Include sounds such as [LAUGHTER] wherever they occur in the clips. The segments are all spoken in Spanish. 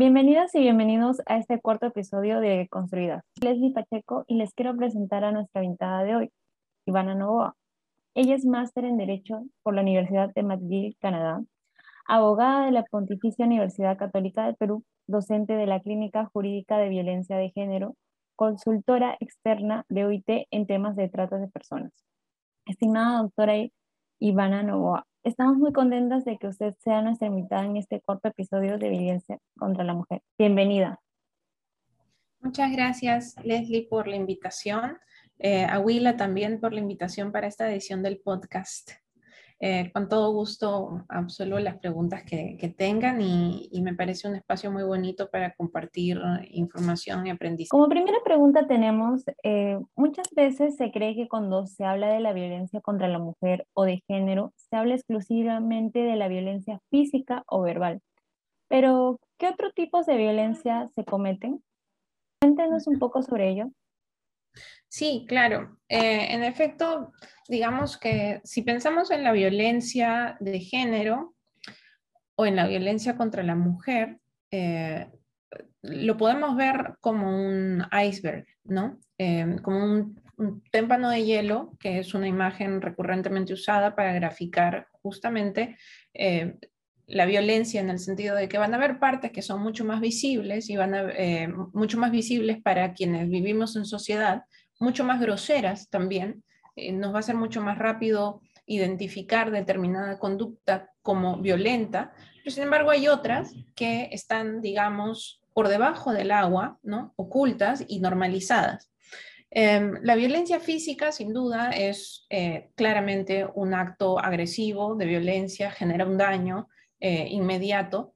Bienvenidas y bienvenidos a este cuarto episodio de Construidas. Leslie Pacheco y les quiero presentar a nuestra invitada de hoy, Ivana Novoa. Ella es máster en Derecho por la Universidad de McGill, Canadá, abogada de la Pontificia Universidad Católica del Perú, docente de la Clínica Jurídica de Violencia de Género, consultora externa de OIT en temas de trata de personas. Estimada doctora Ivana Novoa, estamos muy contentas de que usted sea nuestra invitada en este corto episodio de Violencia contra la Mujer. Bienvenida. Muchas gracias, Leslie, por la invitación. Eh, a Willa también por la invitación para esta edición del podcast. Eh, con todo gusto absolvo las preguntas que, tengan y, me parece un espacio muy bonito para compartir información y aprendizaje. Como primera pregunta tenemos, eh, muchas veces se cree que cuando se habla de la violencia contra la mujer o de género, se habla exclusivamente de la violencia física o verbal. Pero, ¿qué otros tipos de violencia se cometen? Cuéntenos un poco sobre ello. Sí, claro. Eh, en efecto, digamos que si pensamos en la violencia de género o en la violencia contra la mujer, eh, lo podemos ver como un iceberg, ¿no? Eh, como un, témpano de hielo, que es una imagen recurrentemente usada para graficar justamente la violencia en el sentido de que van a haber partes que son mucho más visibles y van a, mucho más visibles para quienes vivimos en sociedad mucho más groseras también. Eh, nos va a ser mucho más rápido identificar determinada conducta como violenta, pero sin embargo hay otras que están, digamos, por debajo del agua, ¿no? ocultas y normalizadas. Em, la violencia física, sin duda, es eh, claramente un acto agresivo de violencia, genera un daño eh, inmediato,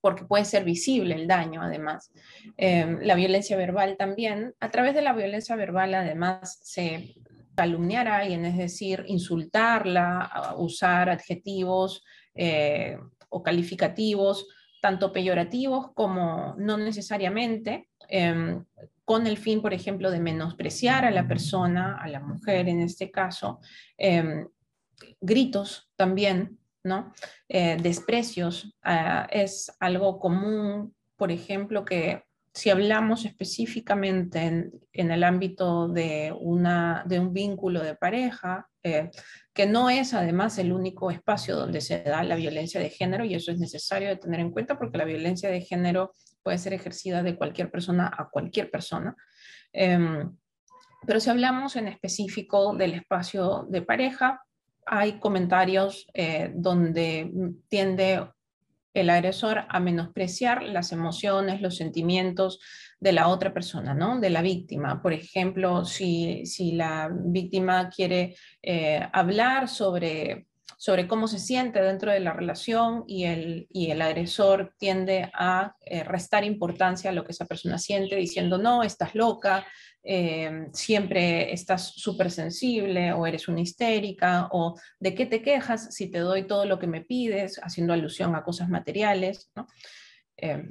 porque puede ser visible el daño además. Em, la violencia verbal también. A través de la violencia verbal además se calumniar a alguien, es decir, insultarla, usar adjetivos eh, o calificativos, tanto peyorativos como no necesariamente, em, con el fin, por ejemplo, de menospreciar a la persona, a la mujer en este caso, em, gritos también ¿no? Eh, desprecios ah, es algo común, por ejemplo, que si hablamos específicamente en, el ámbito de, una, de un vínculo de pareja, eh, que no es además el único espacio donde se da la violencia de género, y eso es necesario de tener en cuenta porque la violencia de género puede ser ejercida de cualquier persona a cualquier persona. Em, pero si hablamos en específico del espacio de pareja, hay comentarios eh, donde tiende el agresor a menospreciar las emociones, los sentimientos de la otra persona, ¿no? De la víctima. Por ejemplo, si, la víctima quiere eh, hablar sobre, sobre cómo se siente dentro de la relación y el, y el agresor tiende a eh, restar importancia a lo que esa persona siente, diciendo, no, estás loca, eh, siempre estás súper sensible o eres una histérica o de qué te quejas si te doy todo lo que me pides, haciendo alusión a cosas materiales. Eh,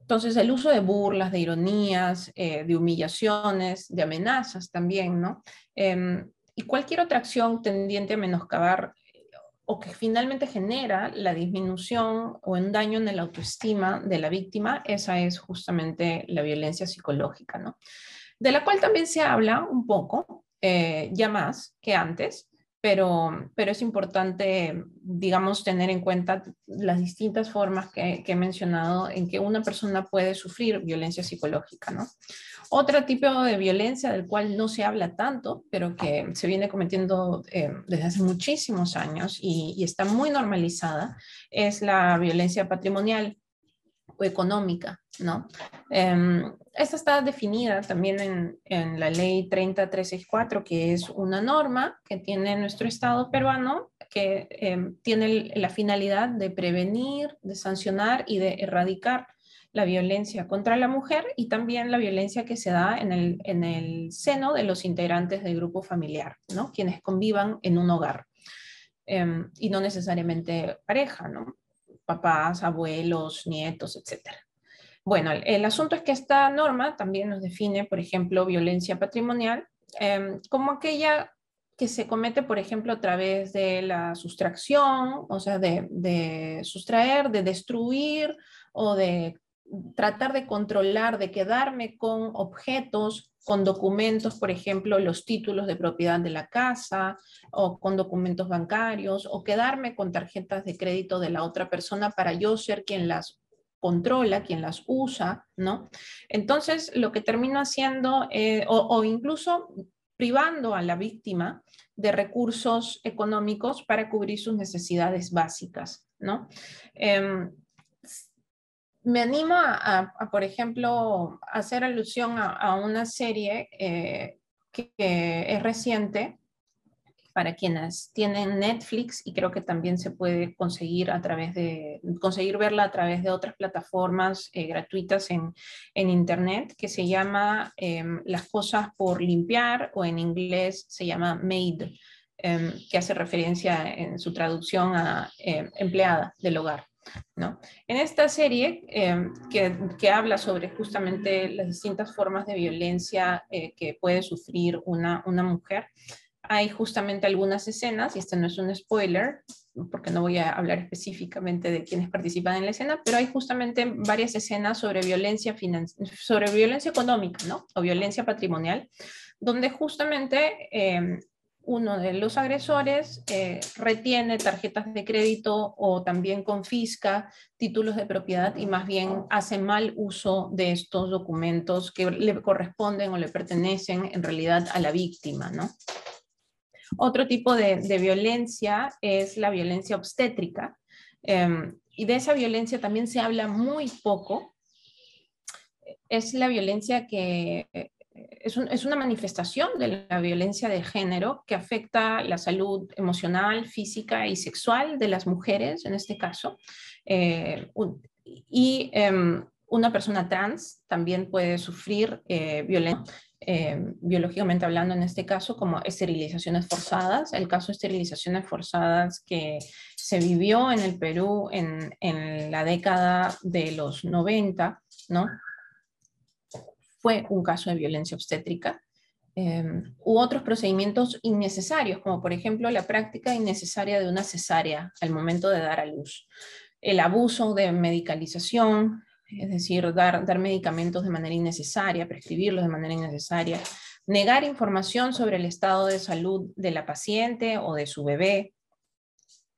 entonces, el uso de burlas, de ironías, eh, de humillaciones, de amenazas también, ¿no? Em, y cualquier otra acción tendiente a menoscabar o que finalmente genera la disminución o un daño en la autoestima de la víctima, esa es justamente la violencia psicológica, ¿no? De la cual también se habla un poco, eh, ya más que antes, pero, pero es importante, digamos, tener en cuenta las distintas formas que, he mencionado en que una persona puede sufrir violencia psicológica, ¿no? Otro tipo de violencia del cual no se habla tanto, pero que se viene cometiendo eh, desde hace muchísimos años y, está muy normalizada, es la violencia patrimonial económica, ¿no? Em, esta está definida también en, en, la ley 30364, que es una norma que tiene nuestro Estado peruano, que em, tiene la finalidad de prevenir, de sancionar y de erradicar la violencia contra la mujer y también la violencia que se da en el, en el seno de los integrantes del grupo familiar, ¿no? Quienes convivan en un hogar. Em, y no necesariamente pareja, ¿no? Papás, abuelos, nietos, etc. Bueno, el, asunto es que esta norma también nos define, por ejemplo, violencia patrimonial em, como aquella que se comete, por ejemplo, a través de la sustracción, o sea, de, de sustraer, de destruir o de tratar de controlar, de quedarme con objetos, con documentos, por ejemplo, los títulos de propiedad de la casa o con documentos bancarios o quedarme con tarjetas de crédito de la otra persona para yo ser quien las controla, quien las usa, ¿no? Entonces, lo que termino haciendo, eh, o, incluso privando a la víctima de recursos económicos para cubrir sus necesidades básicas, ¿no? Em, me animo a, por ejemplo, hacer alusión a, una serie eh, que, es reciente para quienes tienen Netflix y creo que también se puede conseguir a través de, conseguir verla a través de otras plataformas eh, gratuitas en, en, Internet, que se llama em, Las cosas por limpiar o en inglés se llama Maid, em, que hace referencia en su traducción a em, empleada del hogar. ¿No? En esta serie em, que, habla sobre justamente las distintas formas de violencia eh, que puede sufrir una, una mujer, hay justamente algunas escenas, y este no es un spoiler, porque no voy a hablar específicamente de quienes participan en la escena, pero hay justamente varias escenas sobre violencia, sobre violencia económica, ¿no? O violencia patrimonial, donde justamente em, uno de los agresores eh, retiene tarjetas de crédito o también confisca títulos de propiedad y más bien hace mal uso de estos documentos que le corresponden o le pertenecen en realidad a la víctima, ¿no? Otro tipo de, violencia es la violencia obstétrica em, y de esa violencia también se habla muy poco. Es la violencia que es, una manifestación de la violencia de género que afecta la salud emocional, física y sexual de las mujeres, en este caso. Eh, y em, una persona trans también puede sufrir eh, violencia. Em, biológicamente hablando en este caso, como esterilizaciones forzadas. El caso de esterilizaciones forzadas que se vivió en el Perú en, en la década de los 90, ¿no? Fue un caso de violencia obstétrica, em, u otros procedimientos innecesarios, como por ejemplo la práctica innecesaria de una cesárea al momento de dar a luz, el abuso de medicalización, es decir, dar, dar medicamentos de manera innecesaria, prescribirlos de manera innecesaria, negar información sobre el estado de salud de la paciente o de su bebé,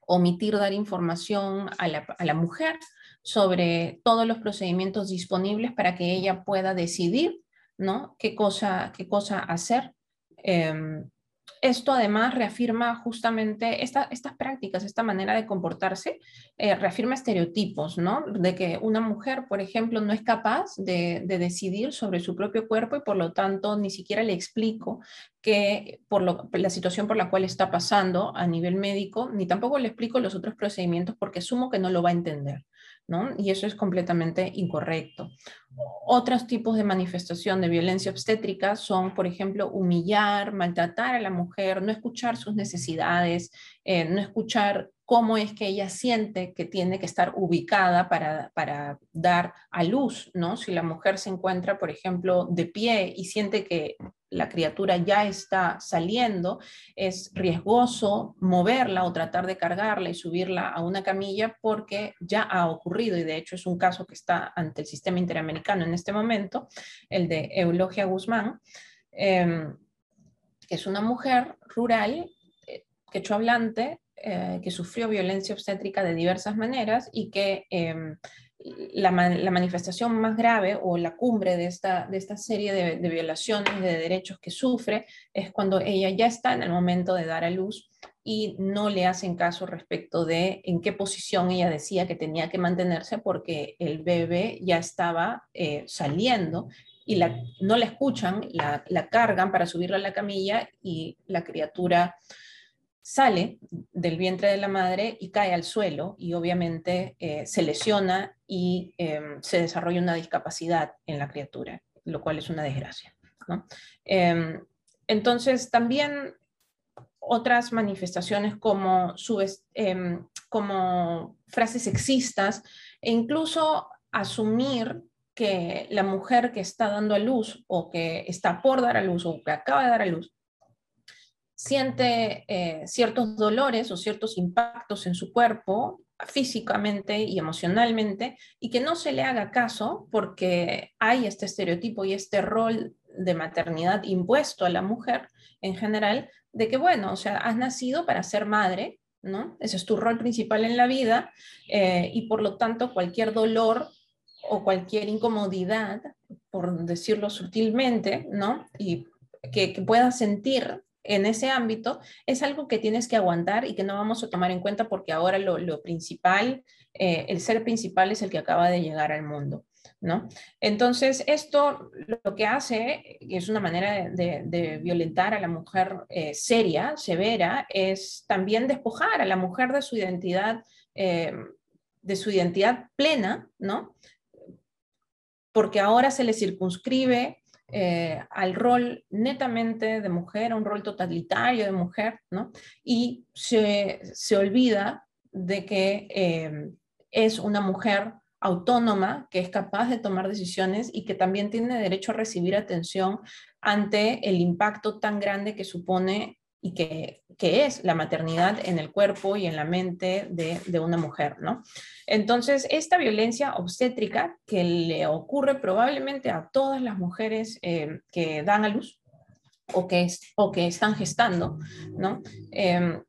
omitir dar información a la mujer sobre todos los procedimientos disponibles para que ella pueda decidir ¿no? qué, cosa, qué cosa hacer. Em, esto además reafirma justamente estas prácticas, esta manera de comportarse, eh, reafirma estereotipos, ¿no? De que una mujer, por ejemplo, no es capaz de, decidir sobre su propio cuerpo y por lo tanto ni siquiera le explico que por la situación por la cual está pasando a nivel médico, ni tampoco le explico los otros procedimientos porque asumo que no lo va a entender. Y eso es completamente incorrecto. Otros tipos de manifestación de violencia obstétrica son, por ejemplo, humillar, maltratar a la mujer, no escuchar sus necesidades, eh, no escuchar cómo es que ella siente que tiene que estar ubicada para, para, dar a luz, ¿no? Si la mujer se encuentra, por ejemplo, de pie y siente que la criatura ya está saliendo, es riesgoso moverla o tratar de cargarla y subirla a una camilla porque ya ha ocurrido y de hecho es un caso que está ante el sistema interamericano en este momento, el de Eulogia Guzmán, em, que es una mujer rural, eh, quechohablante, eh, que sufrió violencia obstétrica de diversas maneras y que em, la, manifestación más grave o la cumbre de esta, de esta serie de, violaciones de derechos que sufre es cuando ella ya está en el momento de dar a luz y no le hacen caso respecto de en qué posición ella decía que tenía que mantenerse porque el bebé ya estaba eh, saliendo y la, no la escuchan, la, la cargan para subirla a la camilla y la criatura sale del vientre de la madre y cae al suelo y obviamente eh, se lesiona y em, se desarrolla una discapacidad en la criatura, lo cual es una desgracia. Em, entonces, también otras manifestaciones como, em, como frases sexistas e incluso asumir que la mujer que está dando a luz o que está por dar a luz o que acaba de dar a luz siente eh, ciertos dolores o ciertos impactos en su cuerpo físicamente y emocionalmente y que no se le haga caso porque hay este estereotipo y este rol de maternidad impuesto a la mujer en general de que, bueno, o sea, has nacido para ser madre, ¿no? Ese es tu rol principal en la vida eh, y por lo tanto cualquier dolor o cualquier incomodidad, por decirlo sutilmente, ¿no? Y que, que puedas sentir en ese ámbito es algo que tienes que aguantar y que no vamos a tomar en cuenta porque ahora lo, principal, eh, el ser principal es el que acaba de llegar al mundo. ¿No? Entonces, esto lo que hace, y es una manera de, violentar a la mujer eh, seria, severa, es también despojar a la mujer de su identidad, eh, de su identidad plena, ¿no? Porque ahora se le circunscribe eh, al rol netamente de mujer, a un rol totalitario de mujer, ¿no? Y se, olvida de que eh, es una mujer autónoma, que es capaz de tomar decisiones y que también tiene derecho a recibir atención ante el impacto tan grande que supone y que, es la maternidad en el cuerpo y en la mente de, una mujer, ¿no? Entonces, esta violencia obstétrica que le ocurre probablemente a todas las mujeres eh, que dan a luz o que, o que están gestando, ¿no? Em,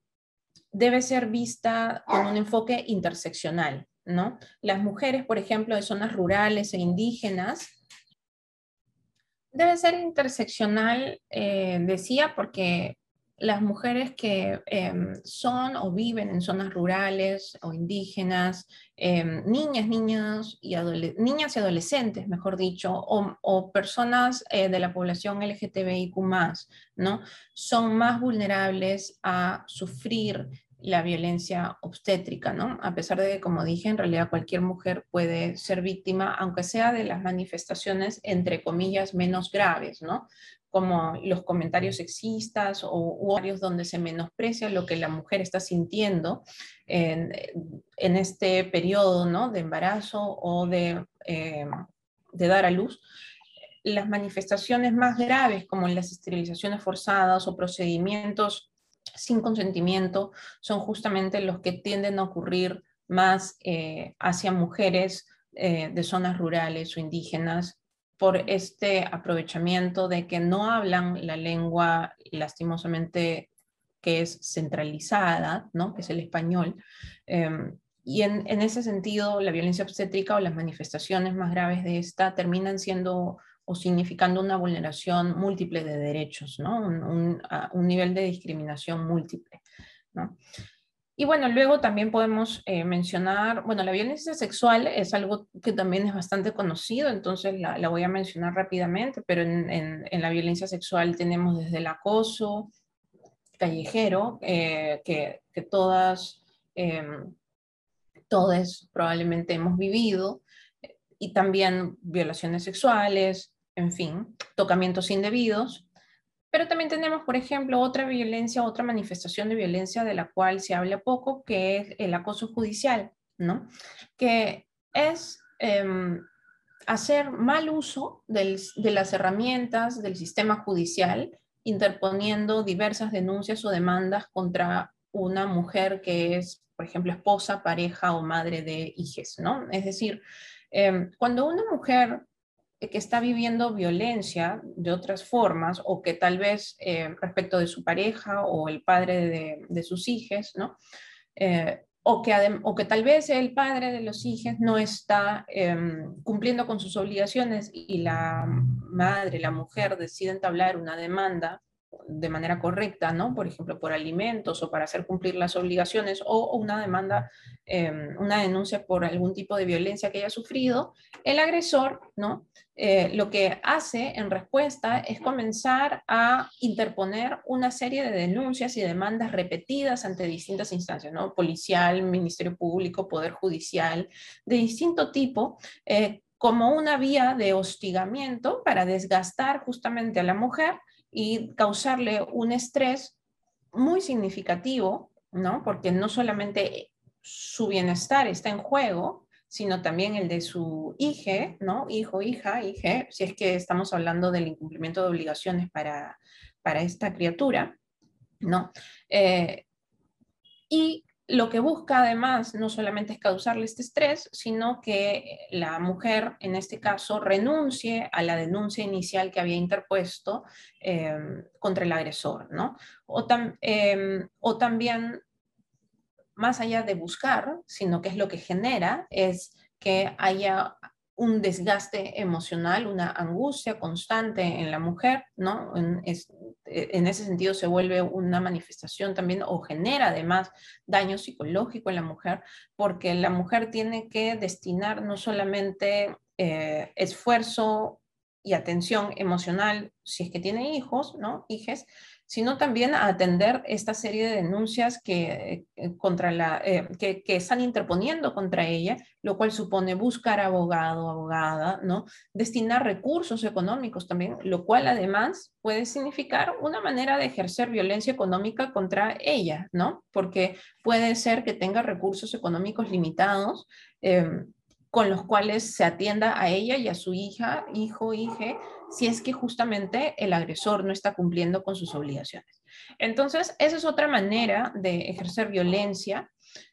debe ser vista con un enfoque interseccional, ¿no? Las mujeres, por ejemplo, de zonas rurales e indígenas, debe ser interseccional, eh, decía, porque las mujeres que em, son o viven en zonas rurales o indígenas, em, niñas, niños y niñas y adolescentes, mejor dicho, o, personas eh, de la población LGTBIQ, ¿no? Son más vulnerables a sufrir la violencia obstétrica, ¿no? A pesar de que, como dije, en realidad cualquier mujer puede ser víctima, aunque sea de las manifestaciones, entre comillas, menos graves, ¿no? Como los comentarios sexistas o varios donde se menosprecia lo que la mujer está sintiendo en, este periodo de embarazo o de, eh, de dar a luz. Las manifestaciones más graves, como las esterilizaciones forzadas o procedimientos sin consentimiento, son justamente los que tienden a ocurrir más eh, hacia mujeres eh, de zonas rurales o indígenas por este aprovechamiento de que no hablan la lengua lastimosamente que es centralizada, ¿no? que es el español. Em, y en, ese sentido, la violencia obstétrica o las manifestaciones más graves de esta terminan siendo o significando una vulneración múltiple de derechos, ¿no? un, un nivel de discriminación múltiple. ¿no? Y bueno, luego también podemos eh, mencionar, bueno, la violencia sexual es algo que también es bastante conocido, entonces la, voy a mencionar rápidamente, pero en, la violencia sexual tenemos desde el acoso callejero, eh, que, todas, em, todos probablemente hemos vivido, y también violaciones sexuales, en fin, tocamientos indebidos, pero también tenemos, por ejemplo, otra violencia, otra manifestación de violencia de la cual se habla poco, que es el acoso judicial, ¿no? Que es em, hacer mal uso de las herramientas del sistema judicial, interponiendo diversas denuncias o demandas contra una mujer que es, por ejemplo, esposa, pareja o madre de hijos, ¿no? Es decir, em, cuando una mujer que está viviendo violencia de otras formas o que tal vez eh, respecto de su pareja o el padre de, sus hijos, ¿no? Eh, o, que o que tal vez el padre de los hijos no está em, cumpliendo con sus obligaciones y la madre, la mujer decide entablar una demanda de manera correcta, ¿no? Por ejemplo, por alimentos o para hacer cumplir las obligaciones o una demanda, em, una denuncia por algún tipo de violencia que haya sufrido, el agresor, ¿no? Eh, lo que hace en respuesta es comenzar a interponer una serie de denuncias y demandas repetidas ante distintas instancias, ¿no? Policial, Ministerio Público, Poder Judicial, de distinto tipo, eh, como una vía de hostigamiento para desgastar justamente a la mujer y causarle un estrés muy significativo, ¿no? Porque no solamente su bienestar está en juego, sino también el de su hija, ¿no? Hijo, hija, hija, si es que estamos hablando del incumplimiento de obligaciones para, para esta criatura. ¿no? Eh, y lo que busca además no solamente es causarle este estrés, sino que la mujer, en este caso, renuncie a la denuncia inicial que había interpuesto em, contra el agresor, ¿no? O, em, o también, más allá de buscar, sino que es lo que genera, es que haya un desgaste emocional, una angustia constante en la mujer, ¿no? En, ese sentido se vuelve una manifestación también o genera además daño psicológico en la mujer, porque la mujer tiene que destinar no solamente eh, esfuerzo y atención emocional si es que tiene hijos, ¿no? Hijes, sino también a atender esta serie de denuncias que, eh, contra la, eh, que, están interponiendo contra ella, lo cual supone buscar abogado, abogada, ¿no? destinar recursos económicos también, lo cual además puede significar una manera de ejercer violencia económica contra ella, ¿no? porque puede ser que tenga recursos económicos limitados. Em, con los cuales se atienda a ella y a su hija, hijo, hija, si es que justamente el agresor no está cumpliendo con sus obligaciones. Entonces, esa es otra manera de ejercer violencia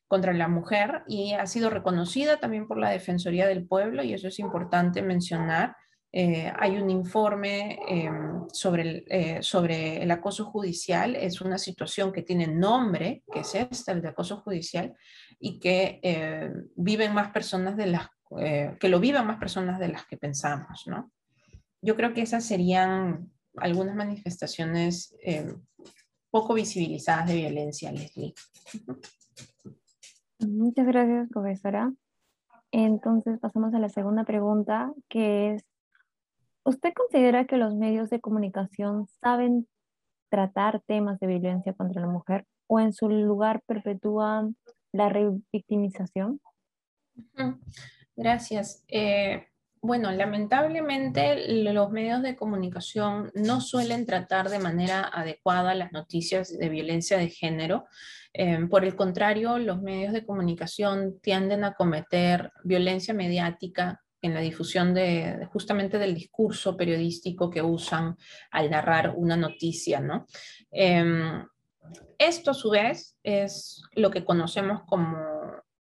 contra la mujer y ha sido reconocida también por la Defensoría del Pueblo y eso es importante mencionar. Eh, hay un informe em, sobre, el, eh, sobre el acoso judicial, es una situación que tiene nombre, que es esta, el de acoso judicial, y que eh, viven más personas de las que lo vivan más personas de las que pensamos, ¿no? Yo creo que esas serían algunas manifestaciones eh, poco visibilizadas de violencia, Leslie. Muchas gracias, profesora. Entonces pasamos a la segunda pregunta, que es, ¿usted considera que los medios de comunicación saben tratar temas de violencia contra la mujer o en su lugar perpetúan la revictimización? Gracias. Eh, bueno, lamentablemente los medios de comunicación no suelen tratar de manera adecuada las noticias de violencia de género. Em, por el contrario, los medios de comunicación tienden a cometer violencia mediática en la difusión de, justamente del discurso periodístico que usan al narrar una noticia, ¿no? Em, esto a su vez es lo que conocemos como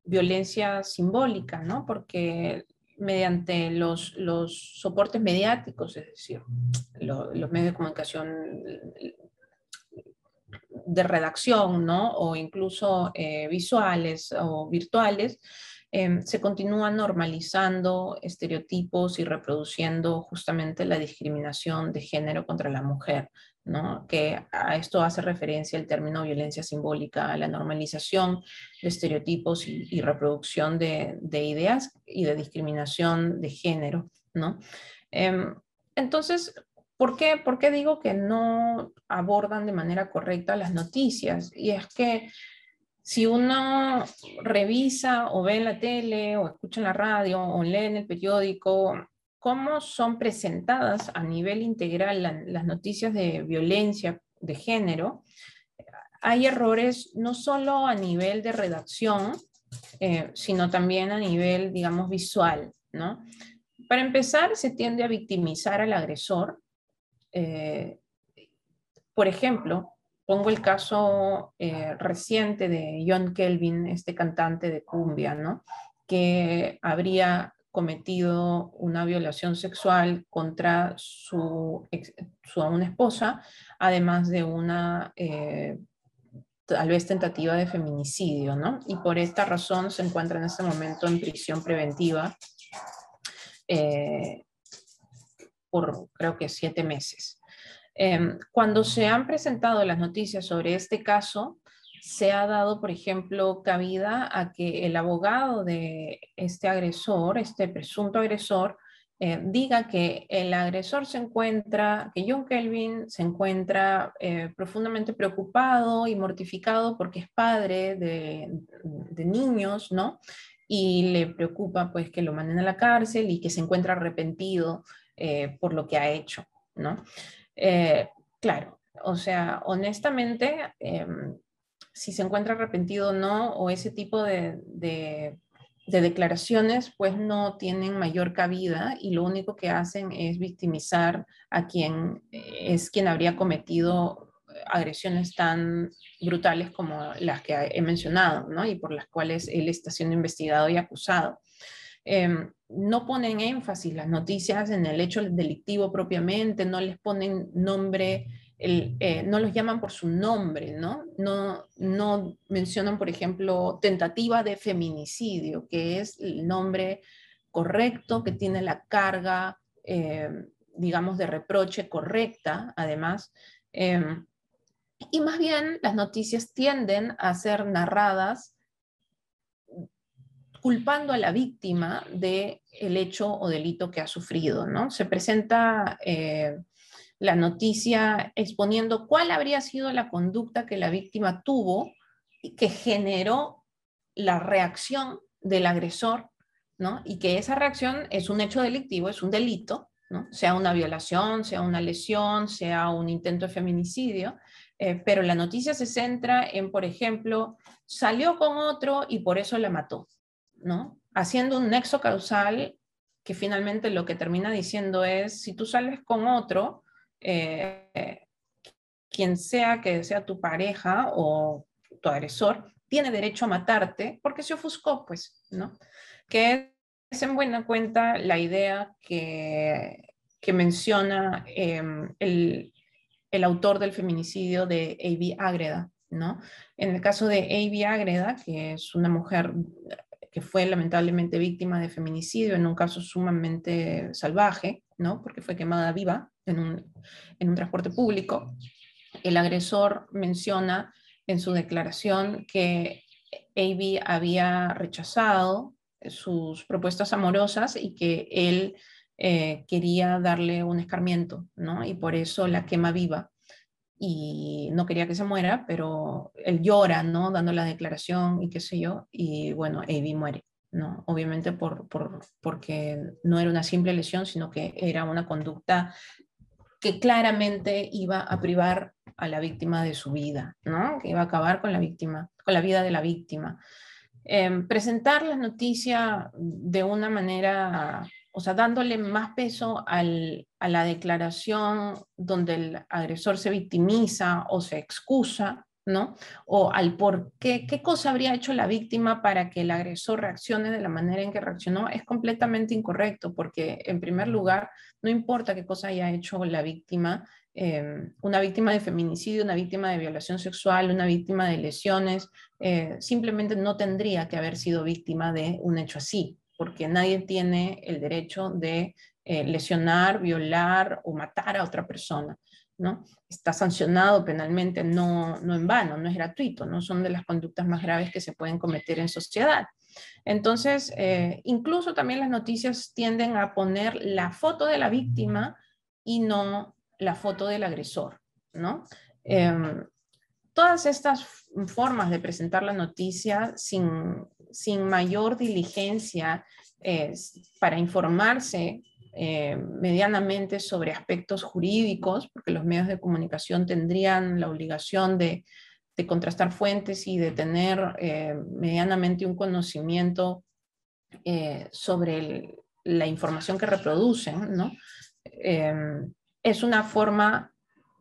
violencia simbólica, ¿no? Porque mediante los, los soportes mediáticos, es decir, los medios de comunicación de redacción, ¿no? O incluso eh, visuales o virtuales, em, se continúan normalizando estereotipos y reproduciendo justamente la discriminación de género contra la mujer, que a esto hace referencia el término violencia simbólica, la normalización de estereotipos y, reproducción de, ideas y de discriminación de género. ¿no? Em, entonces, ¿por qué, ¿por qué digo que no abordan de manera correcta las noticias? Y es que si uno revisa o ve en la tele o escucha en la radio o lee en el periódico cómo son presentadas a nivel integral las noticias de violencia de género, hay errores no solo a nivel de redacción, eh, sino también a nivel, digamos, visual, ¿no? Para empezar, se tiende a victimizar al agresor. Eh, por ejemplo, pongo el caso eh, reciente de John Kelvin, este cantante de cumbia, ¿no? Que habría cometido una violación sexual contra su, su una esposa, además de una eh, tal vez tentativa de feminicidio, ¿no? Y por esta razón se encuentra en este momento en prisión preventiva eh, por creo que siete meses. Em, cuando se han presentado las noticias sobre este caso, se ha dado, por ejemplo, cabida a que el abogado de este agresor, este presunto agresor, eh, diga que el agresor se encuentra, que John Kelvin se encuentra eh, profundamente preocupado y mortificado porque es padre de, niños, ¿no? Y le preocupa pues que lo manden a la cárcel y que se encuentra arrepentido eh, por lo que ha hecho, ¿no? claro, o sea, honestamente, em, si se encuentra arrepentido o no, o ese tipo de, declaraciones, pues no tienen mayor cabida y lo único que hacen es victimizar a quien es quien habría cometido agresiones tan brutales como las que he mencionado, ¿no? Y por las cuales él está siendo investigado y acusado. Em, no ponen énfasis las noticias en el hecho delictivo propiamente, no les ponen nombre, eh, no los llaman por su nombre, ¿no? ¿no? No mencionan, por ejemplo, tentativa de feminicidio, que es el nombre correcto, que tiene la carga, em, digamos, de reproche correcta, además. Em, y más bien las noticias tienden a ser narradas culpando a la víctima del el hecho o delito que ha sufrido, ¿no? Se presenta eh, la noticia exponiendo cuál habría sido la conducta que la víctima tuvo y que generó la reacción del agresor, ¿no? Y que esa reacción es un hecho delictivo, es un delito, ¿no? Sea una violación, sea una lesión, sea un intento de feminicidio, eh, pero la noticia se centra en, por ejemplo, salió con otro y por eso la mató, ¿no? Haciendo un nexo causal que finalmente lo que termina diciendo es, si tú sales con otro, eh, quien sea que sea tu pareja o tu agresor, tiene derecho a matarte porque se ofuscó, pues, ¿no? Que es en buena cuenta la idea que, menciona em, el, el, autor del feminicidio de A.B. Agreda, ¿no? En el caso de A.B. Agreda, que es una mujer que fue lamentablemente víctima de feminicidio en un caso sumamente salvaje, ¿no? porque fue quemada viva en un, en un transporte público. El agresor menciona en su declaración que Avi había rechazado sus propuestas amorosas y que él eh, quería darle un escarmiento, ¿no? Y por eso la quema viva y no quería que se muera, pero él llora, ¿no? Dando la declaración y qué sé yo, y bueno, Avi muere, ¿no? Obviamente por, por, porque no era una simple lesión, sino que era una conducta que claramente iba a privar a la víctima de su vida, ¿no? Que iba a acabar con la víctima, con la vida de la víctima. Em, presentar la noticia de una manera o sea, dándole más peso a la declaración donde el agresor se victimiza o se excusa, ¿no? O al por qué, qué cosa habría hecho la víctima para que el agresor reaccione de la manera en que reaccionó, es completamente incorrecto, porque en primer lugar, no importa qué cosa haya hecho la víctima, em, una víctima de feminicidio, una víctima de violación sexual, una víctima de lesiones, eh, simplemente no tendría que haber sido víctima de un hecho así, porque nadie tiene el derecho de eh, lesionar, violar o matar a otra persona. ¿No? Está sancionado penalmente, no, no en vano, no es gratuito, no son de las conductas más graves que se pueden cometer en sociedad. Entonces, eh, incluso también las noticias tienden a poner la foto de la víctima y no la foto del agresor, ¿no? Em, todas estas formas de presentar la noticia sin, sin mayor diligencia eh, para informarse eh, medianamente sobre aspectos jurídicos, porque los medios de comunicación tendrían la obligación de, contrastar fuentes y de tener eh, medianamente un conocimiento sobre la información que reproducen, ¿no? es una forma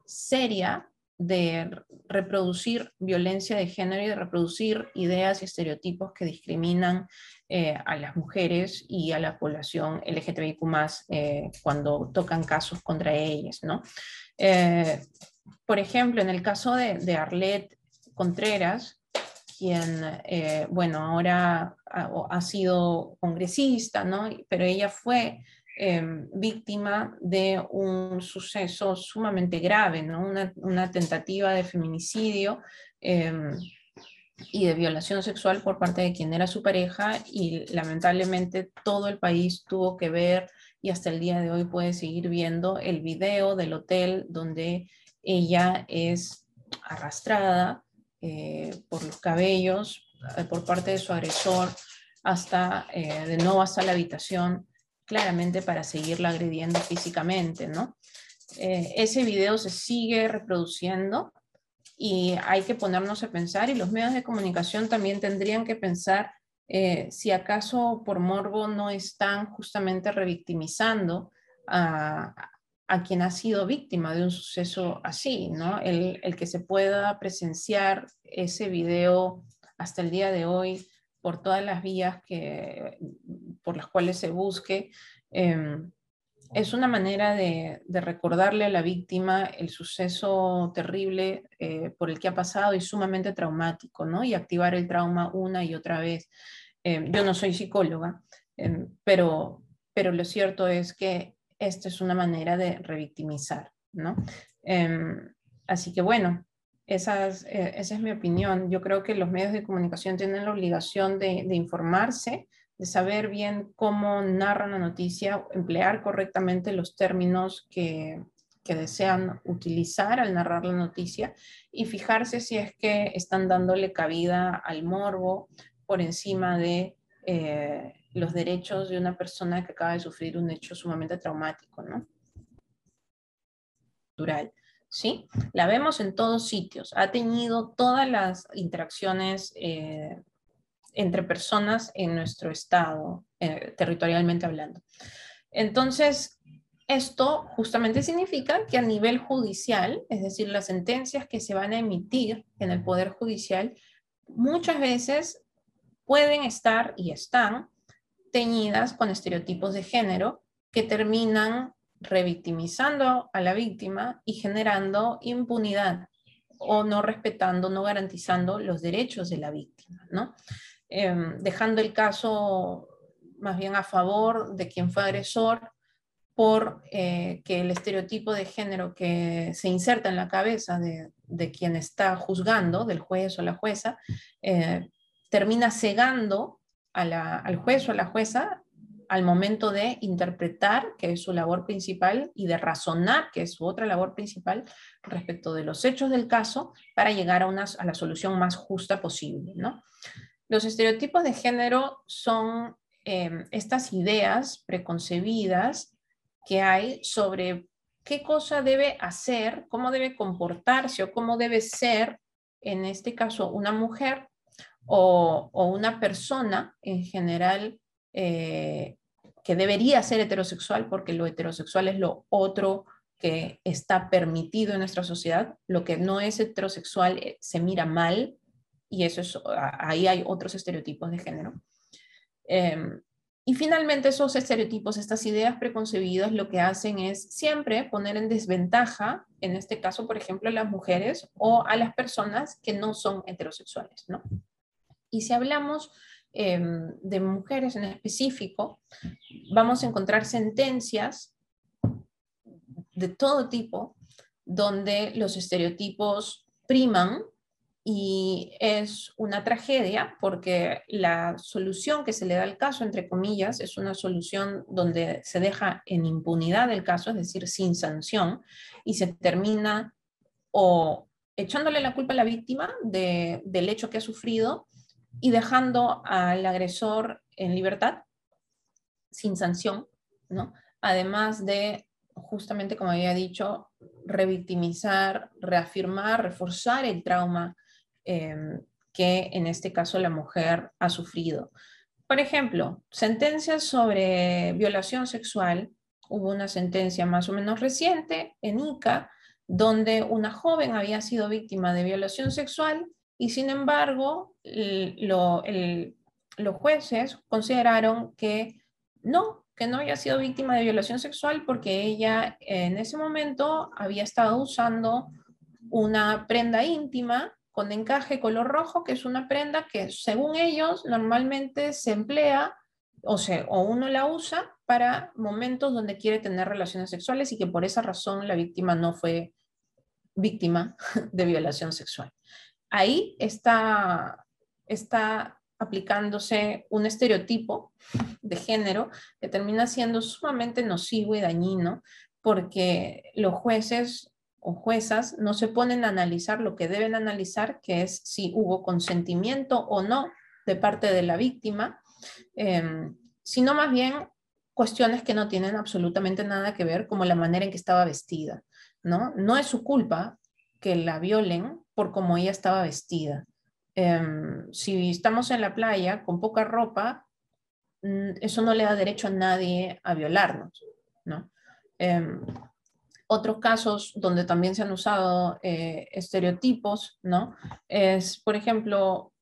seria de reproducir violencia de género y de reproducir ideas y estereotipos que discriminan eh, a las mujeres y a la población LGTBIQ eh, cuando tocan casos contra ellas. ¿no? Eh, por ejemplo, en el caso de, de Arlette Contreras, quien, bueno, ahora ha, ha, sido congresista, ¿no? pero ella fue Em, víctima de un suceso sumamente grave, ¿no? una, tentativa de feminicidio em, y de violación sexual por parte de quien era su pareja y lamentablemente todo el país tuvo que ver y hasta el día de hoy puede seguir viendo el video del hotel donde ella es arrastrada eh, por los cabellos eh, por parte de su agresor hasta eh, de nuevo hasta la habitación claramente para seguirla agrediendo físicamente, ¿no? Ese video se sigue reproduciendo y hay que ponernos a pensar y los medios de comunicación también tendrían que pensar eh, si acaso por morbo no están justamente revictimizando a, quien ha sido víctima de un suceso así, ¿no? El, que se pueda presenciar ese video hasta el día de hoy por todas las vías que, por las cuales se busque, em, es una manera de, recordarle a la víctima el suceso terrible eh, por el que ha pasado y sumamente traumático, ¿no? Y activar el trauma una y otra vez. Em, yo no soy psicóloga, em, pero, pero lo cierto es que esta es una manera de revictimizar, ¿no? Em, así que bueno, eh, esa es, mi opinión. Yo creo que los medios de comunicación tienen la obligación de informarse, de saber bien cómo narran la noticia, emplear correctamente los términos que, que desean utilizar al narrar la noticia y fijarse si es que están dándole cabida al morbo por encima de eh, los derechos de una persona que acaba de sufrir un hecho sumamente traumático, ¿no? ¿sí? La vemos en todos sitios. Ha tenido todas las interacciones eh, entre personas en nuestro estado, eh, territorialmente hablando. Entonces, esto justamente significa que a nivel judicial, es decir, las sentencias que se van a emitir en el Poder Judicial, muchas veces pueden estar y están teñidas con estereotipos de género que terminan revictimizando a la víctima y generando impunidad o no respetando, no garantizando los derechos de la víctima, ¿no? Em, dejando el caso más bien a favor de quien fue agresor por eh, que el estereotipo de género que se inserta en la cabeza de, quien está juzgando, del juez o la jueza, eh, termina cegando al juez o a la jueza al momento de interpretar, que es su labor principal, y de razonar, que es su otra labor principal, respecto de los hechos del caso, para llegar a, una, a la solución más justa posible. ¿no? Los estereotipos de género son em, estas ideas preconcebidas que hay sobre qué cosa debe hacer, cómo debe comportarse o cómo debe ser, en este caso, una mujer o, una persona en general eh, que debería ser heterosexual, porque lo heterosexual es lo otro que está permitido en nuestra sociedad, lo que no es heterosexual eh, se mira mal y eso es, ahí hay otros estereotipos de género. Em, y finalmente esos estereotipos, estas ideas preconcebidas, lo que hacen es siempre poner en desventaja, en este caso, por ejemplo, a las mujeres o a las personas que no son heterosexuales, ¿no? Y si hablamos em, de mujeres en específico, vamos a encontrar sentencias de todo tipo donde los estereotipos priman y es una tragedia porque la solución que se le da al caso, entre comillas, es una solución donde se deja en impunidad el caso, es decir, sin sanción, y se termina o echándole la culpa a la víctima del hecho que ha sufrido y dejando al agresor en libertad, sin sanción, ¿no? Además de, justamente como había dicho, revictimizar, reafirmar, reforzar el trauma Em, que en este caso la mujer ha sufrido. Por ejemplo, sentencias sobre violación sexual. Hubo una sentencia más o menos reciente en Ica, donde una joven había sido víctima de violación sexual y sin embargo los jueces consideraron que no, que no había sido víctima de violación sexual porque ella en ese momento había estado usando una prenda íntima con encaje color rojo, que es una prenda que según ellos normalmente se emplea o, se, o uno la usa para momentos donde quiere tener relaciones sexuales y que por esa razón la víctima no fue víctima [LAUGHS] de violación sexual. Ahí está, está aplicándose un estereotipo de género que termina siendo sumamente nocivo y dañino porque los jueces o juezas no se ponen a analizar lo que deben analizar, que es si hubo consentimiento o no de parte de la víctima, em, sino más bien cuestiones que no tienen absolutamente nada que ver, como la manera en que estaba vestida. No, no es su culpa que la violen por cómo ella estaba vestida. Em, si estamos en la playa con poca ropa, mm, eso no le da derecho a nadie a violarnos. ¿no? Em, otros casos donde también se han usado eh, estereotipos, ¿no? Es, por ejemplo,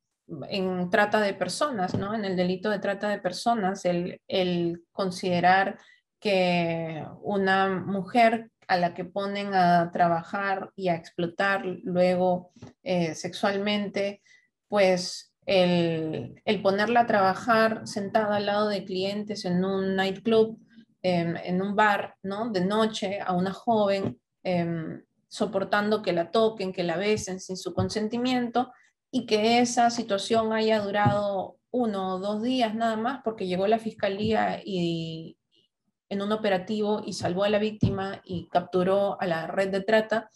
en trata de personas, ¿no? En el delito de trata de personas, el, considerar que una mujer a la que ponen a trabajar y a explotar luego eh, sexualmente, pues el, ponerla a trabajar sentada al lado de clientes en un nightclub, em, en un bar, ¿no? De noche a una joven, em, soportando que la toquen, que la besen sin su consentimiento y que esa situación haya durado uno o dos días nada más porque llegó la fiscalía y, en un operativo y salvó a la víctima y capturó a la red de trata,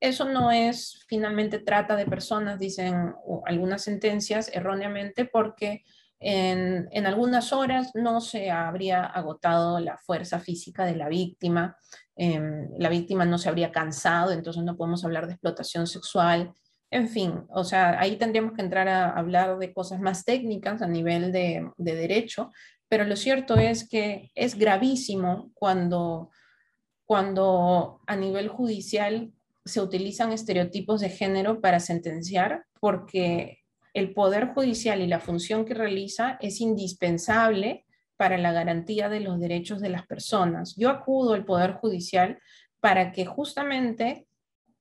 eso no es finalmente trata de personas, dicen algunas sentencias erróneamente, porque en, algunas horas no se habría agotado la fuerza física de la víctima, eh, la víctima no se habría cansado, entonces no podemos hablar de explotación sexual. En fin, o sea, ahí tendríamos que entrar a hablar de cosas más técnicas a nivel de, de derecho, pero lo cierto es que es gravísimo cuando, cuando a nivel judicial se utilizan estereotipos de género para sentenciar, porque el poder judicial y la función que realiza es indispensable para la garantía de los derechos de las personas. Yo acudo al poder judicial para que justamente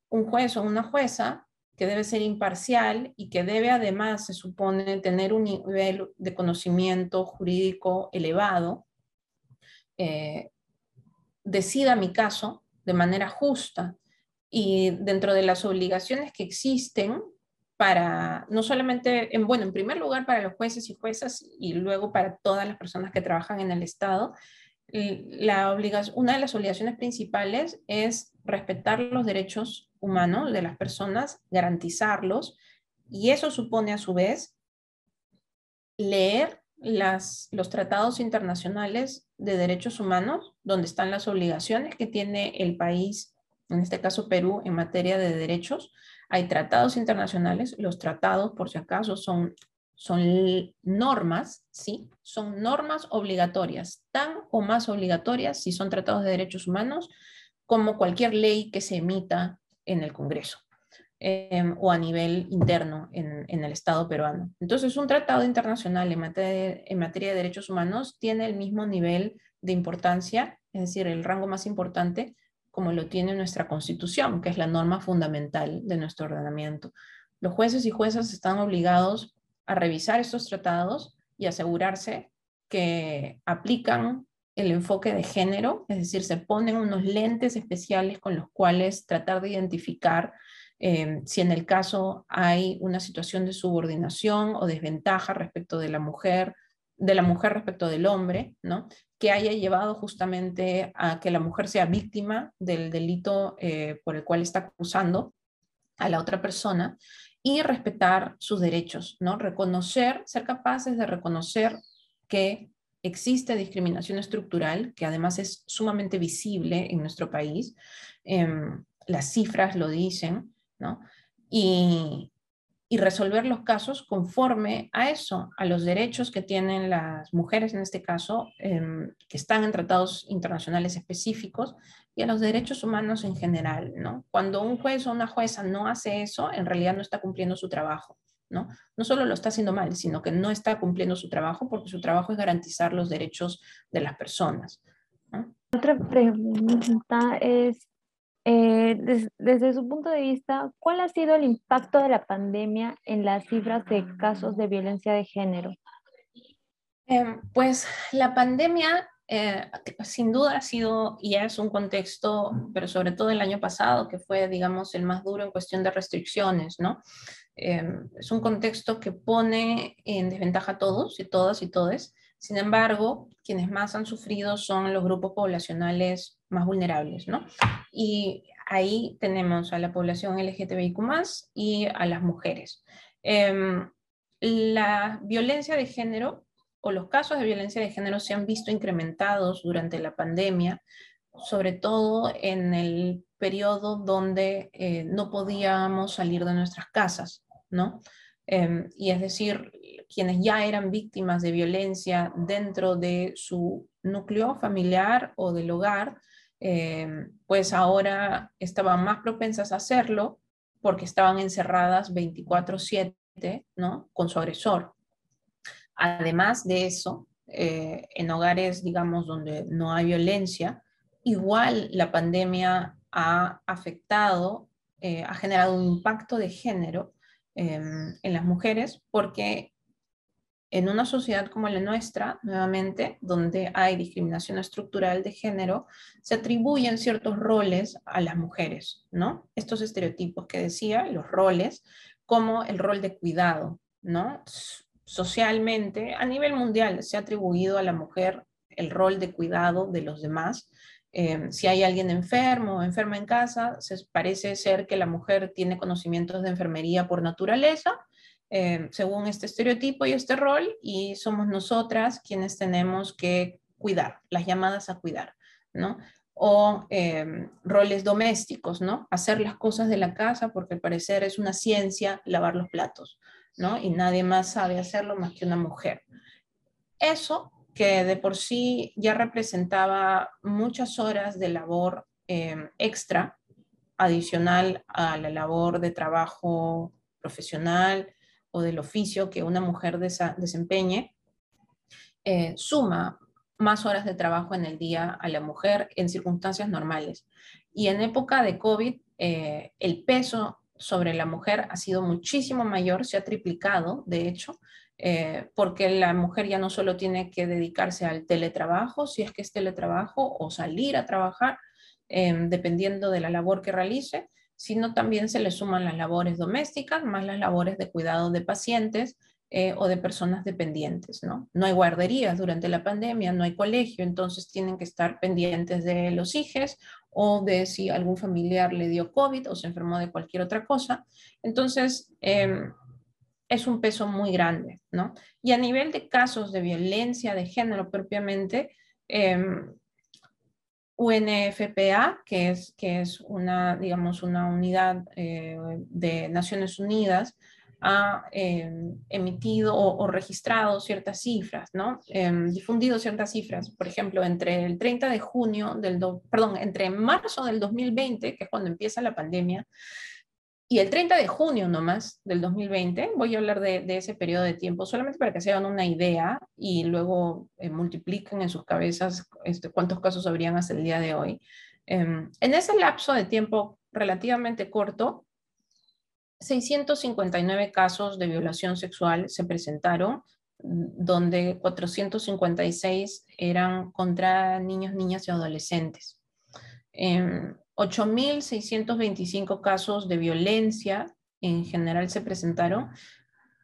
un juez o una jueza que debe ser imparcial y que debe además, se supone, tener un nivel de conocimiento jurídico elevado, eh, decida mi caso de manera justa y dentro de las obligaciones que existen para, no solamente, en, bueno, en primer lugar para los jueces y juezas y luego para todas las personas que trabajan en el Estado, la obligación, una de las obligaciones principales es respetar los derechos humanos de las personas, garantizarlos, y eso supone a su vez leer las, los tratados internacionales de derechos humanos, donde están las obligaciones que tiene el país, en este caso Perú, en materia de derechos. Hay tratados internacionales, los tratados, por si acaso, son, son normas, ¿sí? Son normas obligatorias, tan o más obligatorias si son tratados de derechos humanos, como cualquier ley que se emita en el Congreso em, o a nivel interno en, el Estado peruano. Entonces, un tratado internacional en materia, en materia de derechos humanos tiene el mismo nivel de importancia, es decir, el rango más importante como lo tiene nuestra Constitución, que es la norma fundamental de nuestro ordenamiento. Los jueces y juezas están obligados a revisar estos tratados y asegurarse que aplican el enfoque de género, es decir, se ponen unos lentes especiales con los cuales tratar de identificar eh, si en el caso hay una situación de subordinación o desventaja respecto de la mujer, de la mujer respecto del hombre, ¿no? Que haya llevado justamente a que la mujer sea víctima del delito eh, por el cual está acusando a la otra persona y respetar sus derechos, ¿no? Reconocer, ser capaces de reconocer que existe discriminación estructural, que además es sumamente visible en nuestro país. Em, las cifras lo dicen, ¿no? Y, resolver los casos conforme a eso, a los derechos que tienen las mujeres en este caso, em, que están en tratados internacionales específicos, y a los derechos humanos en general, ¿no? Cuando un juez o una jueza no hace eso, en realidad no está cumpliendo su trabajo. ¿no? No solo lo está haciendo mal, sino que no está cumpliendo su trabajo porque su trabajo es garantizar los derechos de las personas. Otra pregunta es, eh, desde su punto de vista, ¿cuál ha sido el impacto de la pandemia en las cifras de casos de violencia de género? Em, pues la pandemia eh, sin duda ha sido y es un contexto, pero sobre todo el año pasado, que fue, digamos, el más duro en cuestión de restricciones, ¿no? Em, es un contexto que pone en desventaja a todos y todas y todes. Sin embargo, quienes más han sufrido son los grupos poblacionales más vulnerables, ¿no? Y ahí tenemos a la población LGTBIQ y a las mujeres. Em, la violencia de género o los casos de violencia de género se han visto incrementados durante la pandemia, sobre todo en el periodo donde eh, no podíamos salir de nuestras casas. ¿no? Em, y es decir, quienes ya eran víctimas de violencia dentro de su núcleo familiar o del hogar, em, pues ahora estaban más propensas a hacerlo porque estaban encerradas 24/7, ¿no? Con su agresor. Además de eso, eh, en hogares, digamos, donde no hay violencia, igual la pandemia ha afectado, eh, ha generado un impacto de género em, en las mujeres porque en una sociedad como la nuestra, nuevamente, donde hay discriminación estructural de género, se atribuyen ciertos roles a las mujeres, ¿no? Estos estereotipos que decía, los roles, como el rol de cuidado, ¿no? Socialmente, a nivel mundial, se ha atribuido a la mujer el rol de cuidado de los demás. Eh, si hay alguien enfermo o enferma en casa, se parece ser que la mujer tiene conocimientos de enfermería por naturaleza Em, según este estereotipo y este rol, y somos nosotras quienes tenemos que cuidar, las llamadas a cuidar, ¿no? O em, roles domésticos, ¿no? Hacer las cosas de la casa, porque al parecer es una ciencia lavar los platos, ¿no? Y nadie más sabe hacerlo más que una mujer. Eso que de por sí ya representaba muchas horas de labor em, extra, adicional a la labor de trabajo profesional, o del oficio que una mujer desempeñe, eh, suma más horas de trabajo en el día a la mujer en circunstancias normales. Y en época de COVID, eh, el peso sobre la mujer ha sido muchísimo mayor, se ha triplicado, de hecho, eh, porque la mujer ya no solo tiene que dedicarse al teletrabajo, si es que es teletrabajo, o salir a trabajar, dependiendo de la labor que realice, sino también se le suman las labores domésticas más las labores de cuidado de pacientes eh, o de personas dependientes, ¿no? No hay guarderías durante la pandemia, no hay colegio, entonces tienen que estar pendientes de los hijos o de si algún familiar le dio COVID o se enfermó de cualquier otra cosa. Entonces, em, es un peso muy grande, ¿no? Y a nivel de casos de violencia de género propiamente, em, UNFPA, que es, que es una, digamos, una unidad eh, de Naciones Unidas, ha em, emitido o, registrado ciertas cifras, ¿no? Em, difundido ciertas cifras. Por ejemplo, entre el 30 de junio del, perdón, entre marzo del 2020, que es cuando empieza la pandemia, y el 30 de junio nomás del 2020, voy a hablar de, ese periodo de tiempo, solamente para que se hagan una idea y luego eh, multipliquen en sus cabezas este, cuántos casos habrían hasta el día de hoy. Em, en ese lapso de tiempo relativamente corto, 659 casos de violación sexual se presentaron, donde 456 eran contra niños, niñas y adolescentes. Em, 8.625 casos de violencia en general se presentaron,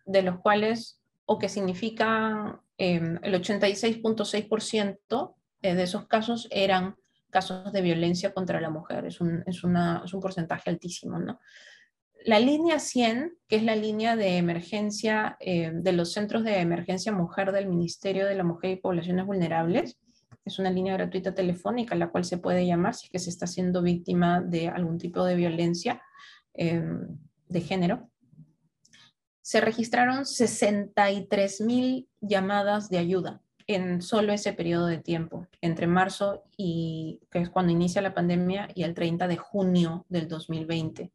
de los cuales, o que significan em, el 86.6% de esos casos eran casos de violencia contra la mujer. Es un, es un porcentaje altísimo, ¿no? La línea 100, que es la línea de emergencia em, de los centros de emergencia mujer del Ministerio de la Mujer y Poblaciones Vulnerables, es una línea gratuita telefónica a la cual se puede llamar si es que se está siendo víctima de algún tipo de violencia em, de género. Se registraron 63 mil llamadas de ayuda en solo ese periodo de tiempo, entre marzo y que es cuando inicia la pandemia y el 30 de junio del 2020.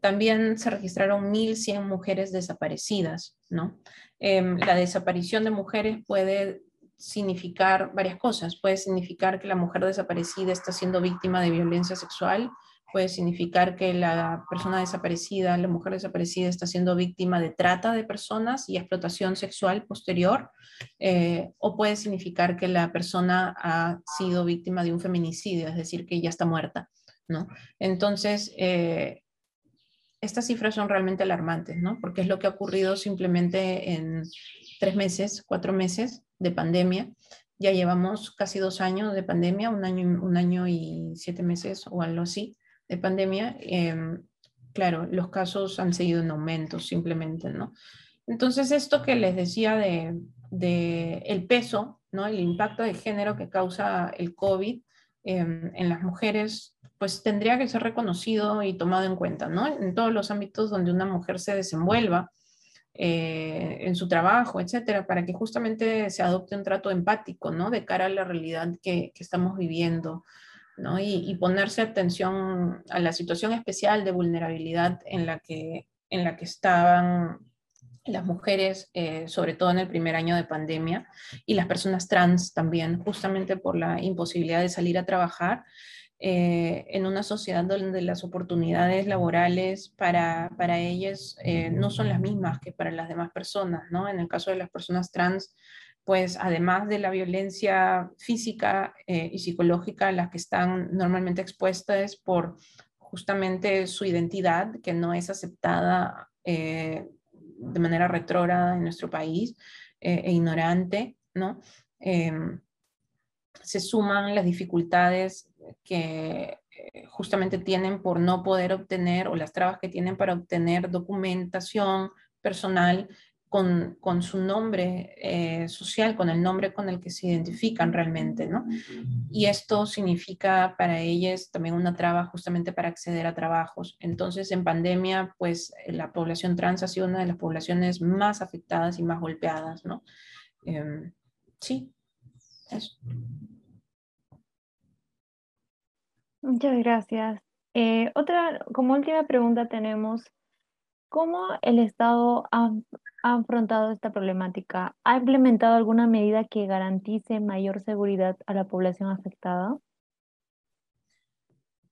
También se registraron 1.100 mujeres desaparecidas, ¿no? Em, la desaparición de mujeres puede significar varias cosas. Puede significar que la mujer desaparecida está siendo víctima de violencia sexual, puede significar que la persona desaparecida, la mujer desaparecida está siendo víctima de trata de personas y explotación sexual posterior, eh, o puede significar que la persona ha sido víctima de un feminicidio, es decir, que ya está muerta, ¿no? Entonces, eh, estas cifras son realmente alarmantes, ¿no? Porque es lo que ha ocurrido simplemente en tres meses, cuatro meses de pandemia. Ya llevamos casi dos años de pandemia, un año, un año y siete meses o algo así de pandemia. Em, claro, los casos han seguido en aumento simplemente, ¿no? Entonces, esto que les decía de, de el peso, ¿no? El impacto de género que causa el COVID em, en las mujeres, pues tendría que ser reconocido y tomado en cuenta, ¿no? En todos los ámbitos donde una mujer se desenvuelva, eh, en su trabajo, etcétera, para que justamente se adopte un trato empático, ¿no? De cara a la realidad que, estamos viviendo. ¿no? Y, ponerse atención a la situación especial de vulnerabilidad en la que, en la que estaban las mujeres, eh, sobre todo en el primer año de pandemia, y las personas trans también, justamente por la imposibilidad de salir a trabajar. Eh, en una sociedad donde las oportunidades laborales para, para ellas eh, no son las mismas que para las demás personas, ¿no? En el caso de las personas trans, pues además de la violencia física y psicológica a las que están normalmente expuestas por justamente su identidad, que no es aceptada de manera retrógrada en nuestro país eh, e ignorante, ¿no? Se suman las dificultades que eh, justamente tienen por no poder obtener o las trabas que tienen para obtener documentación personal con, su nombre eh, social, con el nombre con el que se identifican realmente, ¿no? Y esto significa para ellas también una traba justamente para acceder a trabajos. Entonces, en pandemia, pues la población trans ha sido una de las poblaciones más afectadas y más golpeadas, ¿no? Em, sí, eso. Muchas gracias. Eh, otra, como última pregunta tenemos, ¿cómo el Estado ha ha afrontado esta problemática? ¿Ha implementado alguna medida que garantice mayor seguridad a la población afectada?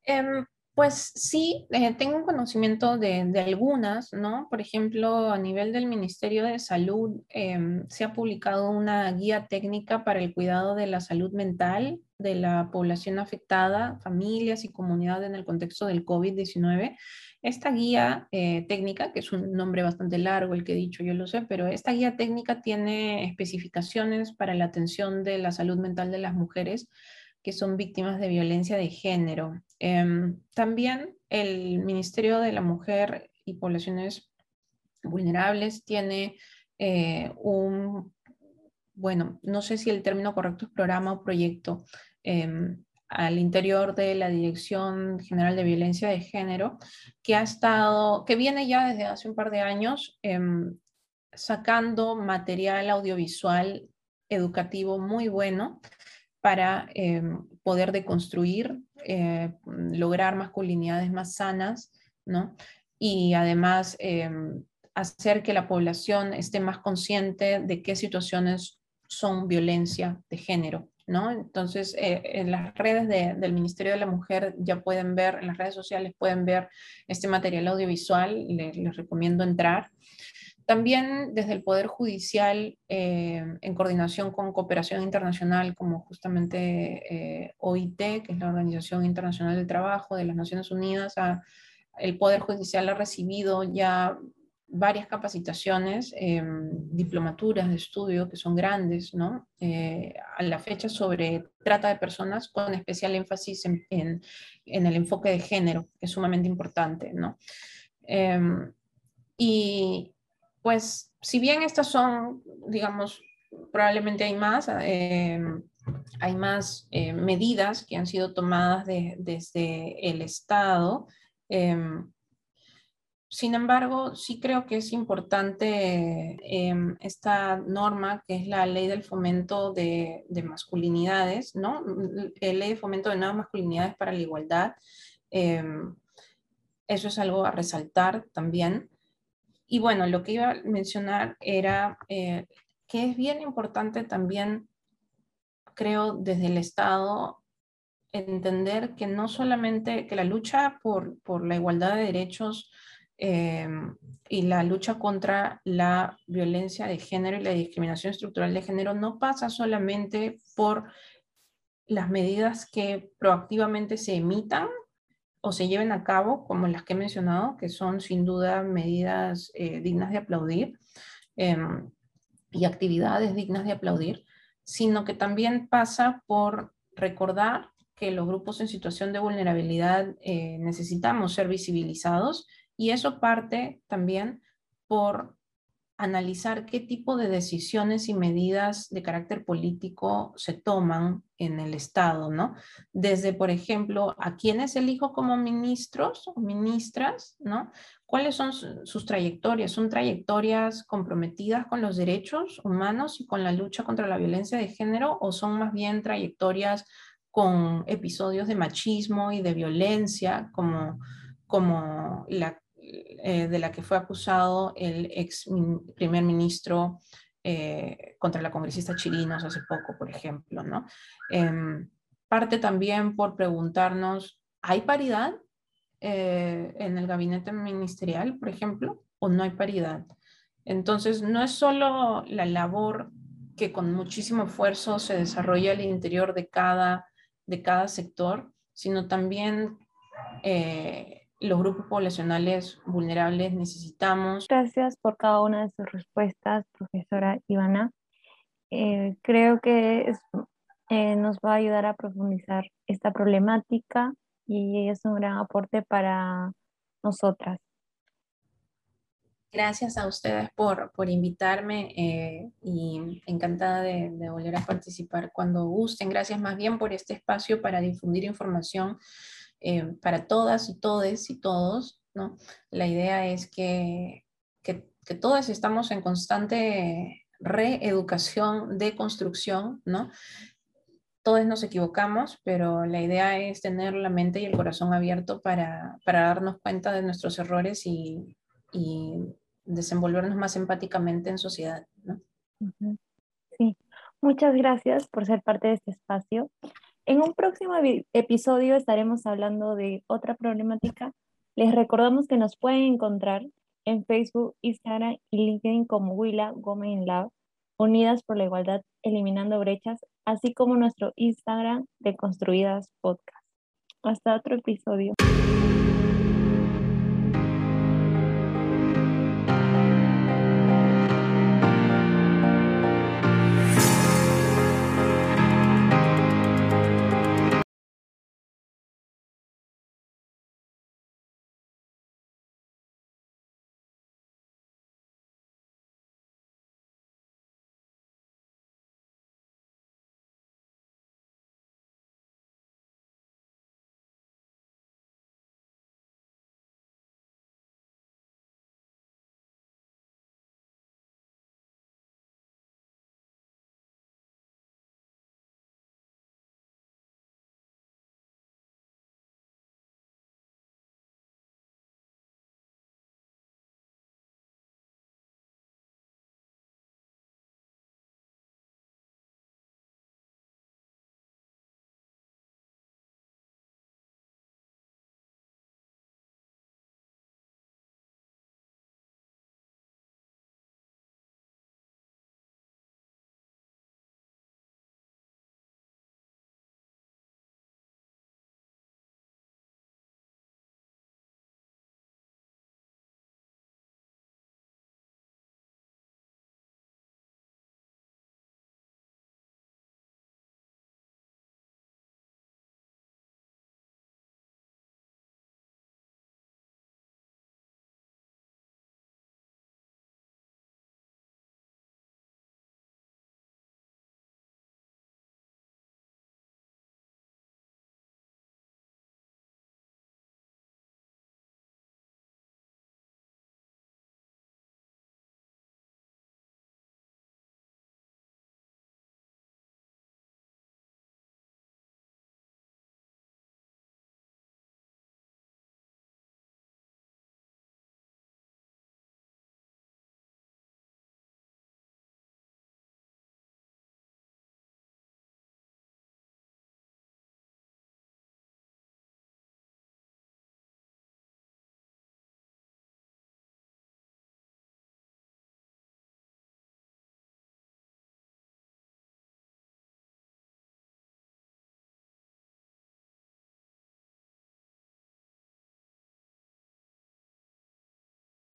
Em, pues sí, eh, tengo conocimiento de, algunas, ¿no? Por ejemplo, a nivel del Ministerio de Salud em, se ha publicado una guía técnica para el cuidado de la salud mental de la población afectada, familias y comunidades en el contexto del COVID-19 esta guía eh, técnica, que es un nombre bastante largo el que he dicho, yo lo sé, pero esta guía técnica tiene especificaciones para la atención de la salud mental de las mujeres que son víctimas de violencia de género. Em, también el Ministerio de la Mujer y Poblaciones Vulnerables tiene eh, un, bueno, no sé si el término correcto es programa o proyecto, em, al interior de la Dirección General de Violencia de Género, que ha estado, que viene ya desde hace un par de años em, sacando material audiovisual educativo muy bueno para em, poder deconstruir, eh, lograr masculinidades más sanas, ¿no? Y además em, hacer que la población esté más consciente de qué situaciones son violencia de género, entonces, eh, en las redes del Ministerio de la Mujer ya pueden ver, en las redes sociales pueden ver este material audiovisual, les, recomiendo entrar. También desde el Poder Judicial, eh, en coordinación con cooperación internacional, como justamente eh, OIT, que es la Organización Internacional del Trabajo de las Naciones Unidas, el Poder Judicial ha recibido ya varias capacitaciones, em, diplomaturas de estudio que son grandes, ¿no? Eh, a la fecha sobre trata de personas con especial énfasis en, en, el enfoque de género, que es sumamente importante, ¿no? Em, y pues, si bien estas son, digamos, probablemente hay más, em, hay más eh, medidas que han sido tomadas desde el Estado, sin embargo, sí creo que es importante esta norma, que es la ley del fomento de, masculinidades, ¿no? La ley de fomento de nuevas masculinidades para la igualdad. Eso es algo a resaltar también. Y bueno, lo que iba a mencionar era eh, que es bien importante también, creo, desde el Estado, entender que no solamente que la lucha por, por la igualdad de derechos Em, y la lucha contra la violencia de género y la discriminación estructural de género no pasa solamente por las medidas que proactivamente se emitan o se lleven a cabo, como las que he mencionado, que son sin duda medidas eh, dignas de aplaudir em, y actividades dignas de aplaudir, sino que también pasa por recordar que los grupos en situación de vulnerabilidad eh, necesitamos ser visibilizados y eso parte también por analizar qué tipo de decisiones y medidas de carácter político se toman en el Estado, ¿no? Desde, por ejemplo, a quiénes elijo como ministros o ministras, ¿no? ¿Cuáles son sus trayectorias? ¿Son trayectorias comprometidas con los derechos humanos y con la lucha contra la violencia de género o son más bien trayectorias con episodios de machismo y de violencia, como, como la, eh, de la que fue acusado el ex primer ministro eh, contra la congresista Chirinos hace poco, por ejemplo. ¿no? Em, parte también por preguntarnos, ¿hay paridad eh, en el gabinete ministerial, por ejemplo, o no hay paridad? Entonces, no es solo la labor que con muchísimo esfuerzo se desarrolla al interior de cada, de cada sector, sino también los grupos poblacionales vulnerables necesitamos. Gracias por cada una de sus respuestas, profesora Ivana. Eh, creo que eh, nos va a ayudar a profundizar esta problemática y es un gran aporte para nosotras. Gracias a ustedes por, por invitarme eh, y encantada de, de, volver a participar cuando gusten. Gracias más bien por este espacio para difundir información eh, para todas y todes y todos. ¿no? La idea es que, que, todos estamos en constante reeducación, deconstrucción, ¿no? Todos nos equivocamos, pero la idea es tener la mente y el corazón abierto para, para darnos cuenta de nuestros errores y, y desenvolvernos más empáticamente en sociedad. ¿no? Sí, muchas gracias por ser parte de este espacio. En un próximo episodio estaremos hablando de otra problemática. Les recordamos que nos pueden encontrar en Facebook, Instagram y LinkedIn como Willa Gómez Lab, Unidas por la Igualdad, Eliminando Brechas, así como nuestro Instagram de Construidas Podcast. Hasta otro episodio.